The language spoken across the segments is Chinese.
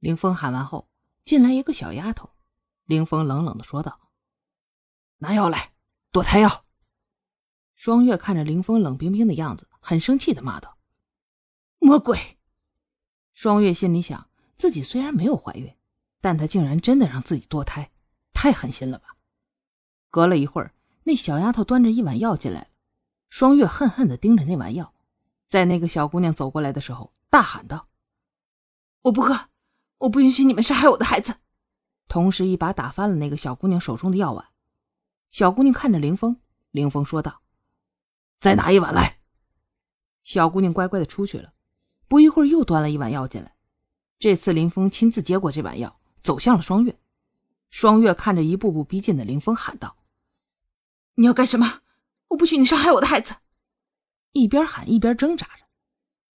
凌风喊完后，进来一个小丫头。凌风冷冷的说道：“拿药来，堕胎药。”双月看着凌风冷冰冰的样子，很生气的骂道：“魔鬼！”双月心里想，自己虽然没有怀孕，但她竟然真的让自己堕胎，太狠心了吧！隔了一会儿，那小丫头端着一碗药进来了。双月恨恨的盯着那碗药，在那个小姑娘走过来的时候，大喊道：“我不喝！”我不允许你们杀害我的孩子！同时，一把打翻了那个小姑娘手中的药碗。小姑娘看着凌风，凌风说道：“再拿一碗来。”小姑娘乖乖的出去了。不一会儿，又端了一碗药进来。这次，凌风亲自接过这碗药，走向了双月。双月看着一步步逼近的凌风，喊道：“你要干什么？我不许你伤害我的孩子！”一边喊一边挣扎着。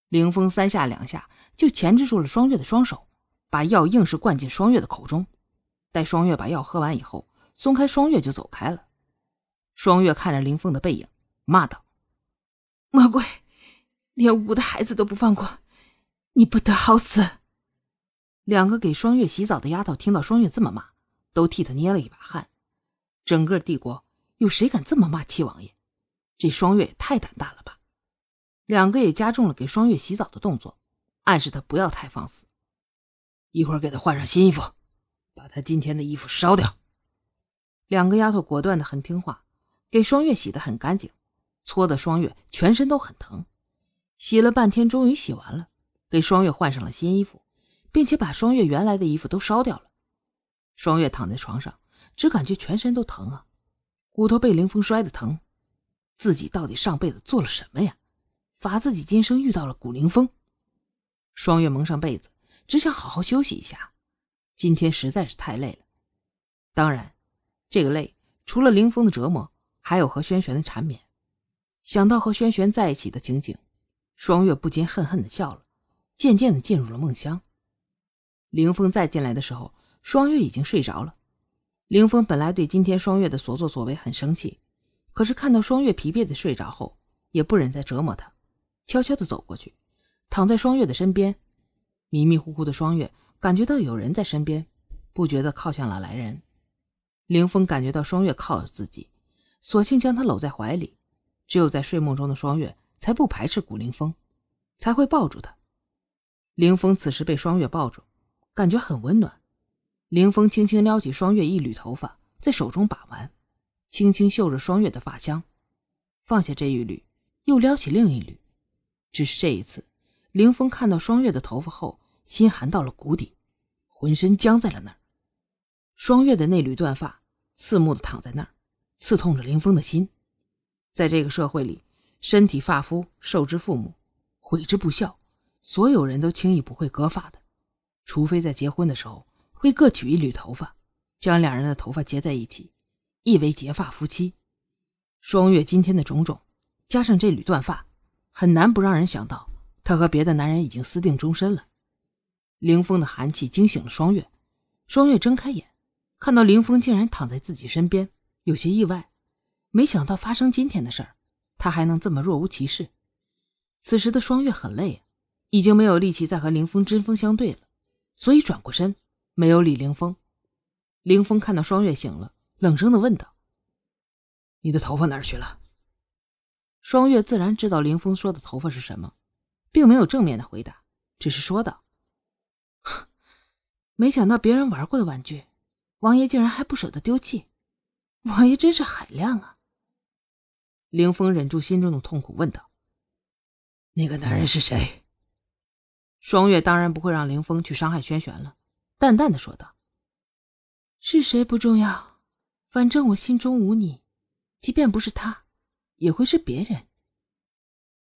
凌风三下两下就钳制住了双月的双手。把药硬是灌进双月的口中，待双月把药喝完以后，松开双月就走开了。双月看着林峰的背影，骂道：“魔鬼，连无辜的孩子都不放过，你不得好死！”两个给双月洗澡的丫头听到双月这么骂，都替她捏了一把汗。整个帝国有谁敢这么骂七王爷？这双月也太胆大了吧！两个也加重了给双月洗澡的动作，暗示他不要太放肆。一会儿给他换上新衣服，把他今天的衣服烧掉。两个丫头果断的很听话，给双月洗的很干净，搓的双月全身都很疼。洗了半天，终于洗完了，给双月换上了新衣服，并且把双月原来的衣服都烧掉了。双月躺在床上，只感觉全身都疼啊，骨头被凌风摔的疼。自己到底上辈子做了什么呀？罚自己今生遇到了古凌风。双月蒙上被子。只想好好休息一下，今天实在是太累了。当然，这个累除了凌风的折磨，还有和轩轩的缠绵。想到和轩轩在一起的情景，双月不禁恨恨的笑了，渐渐的进入了梦乡。凌风再进来的时候，双月已经睡着了。凌风本来对今天双月的所作所为很生气，可是看到双月疲惫的睡着后，也不忍再折磨她，悄悄的走过去，躺在双月的身边。迷迷糊糊的双月感觉到有人在身边，不觉得靠向了来人。凌风感觉到双月靠着自己，索性将他搂在怀里。只有在睡梦中的双月才不排斥古凌风，才会抱住他。凌风此时被双月抱住，感觉很温暖。凌风轻轻撩起双月一缕头发，在手中把玩，轻轻嗅着双月的发香，放下这一缕，又撩起另一缕。只是这一次，凌风看到双月的头发后。心寒到了谷底，浑身僵在了那儿。双月的那缕断发，刺目的躺在那儿，刺痛着林峰的心。在这个社会里，身体发肤受之父母，毁之不孝，所有人都轻易不会割发的，除非在结婚的时候会各取一缕头发，将两人的头发结在一起，意为结发夫妻。双月今天的种种，加上这缕断发，很难不让人想到，她和别的男人已经私定终身了。凌风的寒气惊醒了双月，双月睁开眼，看到凌风竟然躺在自己身边，有些意外。没想到发生今天的事儿，他还能这么若无其事。此时的双月很累，已经没有力气再和凌风针锋相对了，所以转过身，没有理凌风。凌风看到双月醒了，冷声的问道：“你的头发哪儿去了？”双月自然知道凌风说的头发是什么，并没有正面的回答，只是说道。没想到别人玩过的玩具，王爷竟然还不舍得丢弃，王爷真是海量啊！凌风忍住心中的痛苦问道：“那个男人是谁？”双月当然不会让凌风去伤害轩轩了，淡淡的说道：“是谁不重要，反正我心中无你，即便不是他，也会是别人。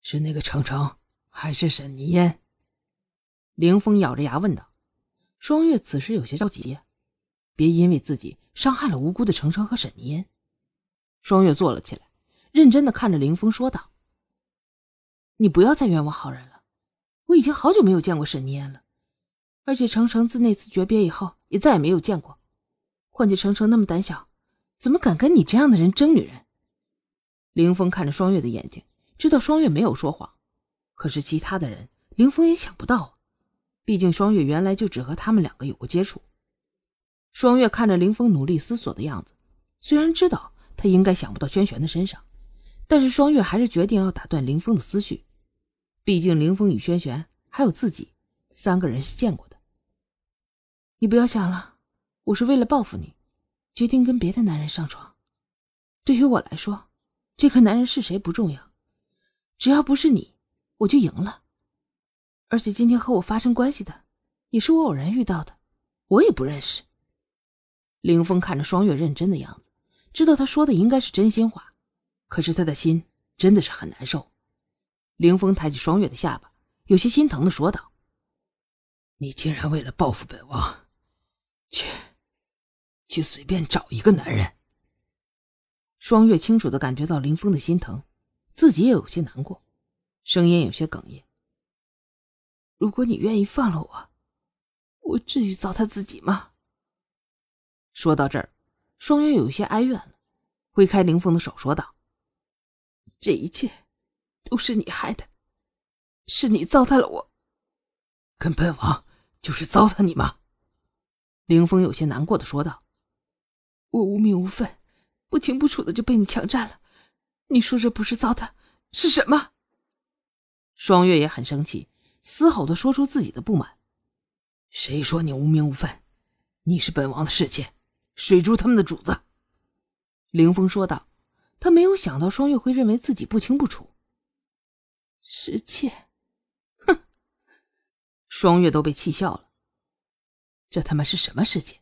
是那个程程，还是沈泥烟？”凌风咬着牙问道。双月此时有些着急，别因为自己伤害了无辜的程程和沈泥烟。双月坐了起来，认真的看着凌风说道：“你不要再冤枉好人了，我已经好久没有见过沈泥烟了，而且程程自那次诀别以后也再也没有见过。况且程程那么胆小，怎么敢跟你这样的人争女人？”凌风看着双月的眼睛，知道双月没有说谎，可是其他的人，凌风也想不到。毕竟双月原来就只和他们两个有过接触。双月看着林峰努力思索的样子，虽然知道他应该想不到轩轩的身上，但是双月还是决定要打断林峰的思绪。毕竟林峰与轩轩还有自己三个人是见过的。你不要想了，我是为了报复你，决定跟别的男人上床。对于我来说，这个男人是谁不重要，只要不是你，我就赢了。而且今天和我发生关系的，也是我偶然遇到的，我也不认识。林峰看着双月认真的样子，知道他说的应该是真心话，可是他的心真的是很难受。林峰抬起双月的下巴，有些心疼的说道：“你竟然为了报复本王，去，去随便找一个男人。”双月清楚的感觉到林峰的心疼，自己也有些难过，声音有些哽咽。如果你愿意放了我，我至于糟蹋自己吗？说到这儿，双月有些哀怨了，挥开林峰的手，说道：“这一切都是你害的，是你糟蹋了我。跟本王就是糟蹋你吗？”林峰有些难过的说道：“我无名无分，不清不楚的就被你强占了。你说这不是糟蹋，是什么？”双月也很生气。嘶吼的说出自己的不满：“谁说你无名无分？你是本王的侍妾，水珠他们的主子。”凌风说道。他没有想到双月会认为自己不清不楚。侍妾，哼！双月都被气笑了。这他妈是什么世界？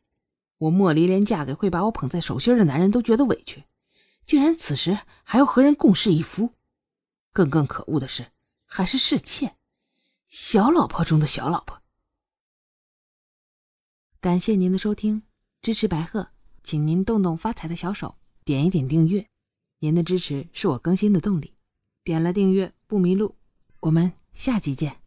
我莫离连嫁给会把我捧在手心的男人都觉得委屈，竟然此时还要和人共侍一夫。更更可恶的是，还是侍妾。小老婆中的小老婆。感谢您的收听，支持白鹤，请您动动发财的小手，点一点订阅。您的支持是我更新的动力，点了订阅不迷路。我们下集见。